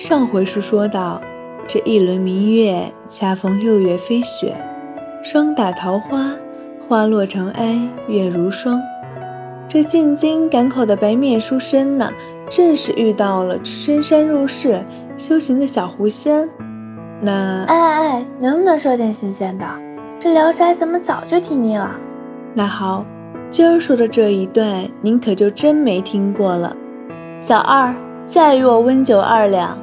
上回书说到，这一轮明月恰逢六月飞雪，霜打桃花，花落长哀月如霜。这进京赶考的白面书生呢，正是遇到了深山入室修行的小狐仙。那哎哎哎，能不能说点新鲜的？这《聊斋》怎么早就听腻了？那好，今儿说的这一段，您可就真没听过了。小二，再与我温酒二两。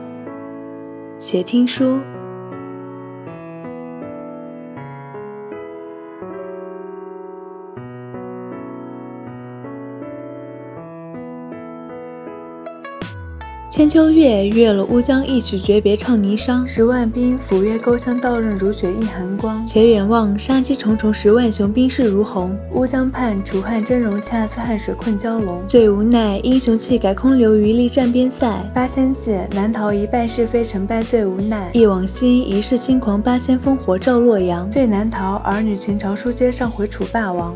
且听书。千秋月月了乌江一曲诀别唱霓裳，十万兵斧钺钩枪刀刃如雪映寒光。且远望杀机重重，十万雄兵势如虹。乌江畔楚汉峥嵘，恰似汉水困蛟龙。最无奈英雄气概空留余力战边塞。八千骑难逃一败是非成败最无奈。忆往昔一世轻狂，八千烽火照洛阳。最难逃儿女情长，书接上回楚霸王。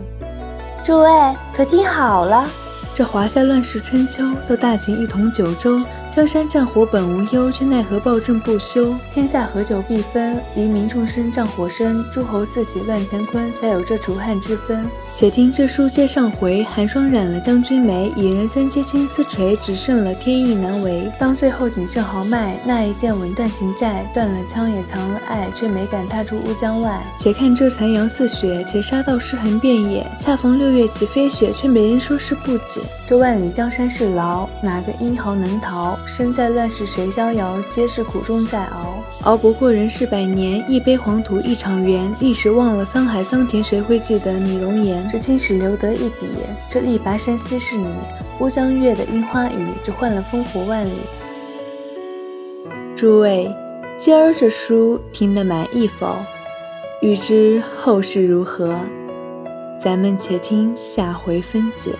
诸位可听好了，这华夏乱世春秋，到大秦一统九州。江山战火本无忧，却奈何暴政不休。天下合久必分，黎民众生战火生。诸侯四起乱乾坤，才有这楚汉之分。且听这书接上回：寒霜染了将军眉，蚁人三阶青丝垂，只剩了天意难违。当最后仅剩豪迈，那一剑稳断情债，断了枪也藏了爱，却没敢踏出乌江外。且看这残阳似血，且杀到尸横遍野。恰逢六月起飞雪，却没人说是不解这万里江山是牢，哪个英豪能逃？身在乱世谁逍遥？皆是苦中在熬。熬不过人世百年，一杯黄土一场缘。历史忘了沧海桑田，谁会记得你容颜？这青史留得一笔，这力拔山兮是你。乌江月的樱花雨，只换了烽火万里。诸位，今儿这书听得满意否？欲知后事如何，咱们且听下回分解。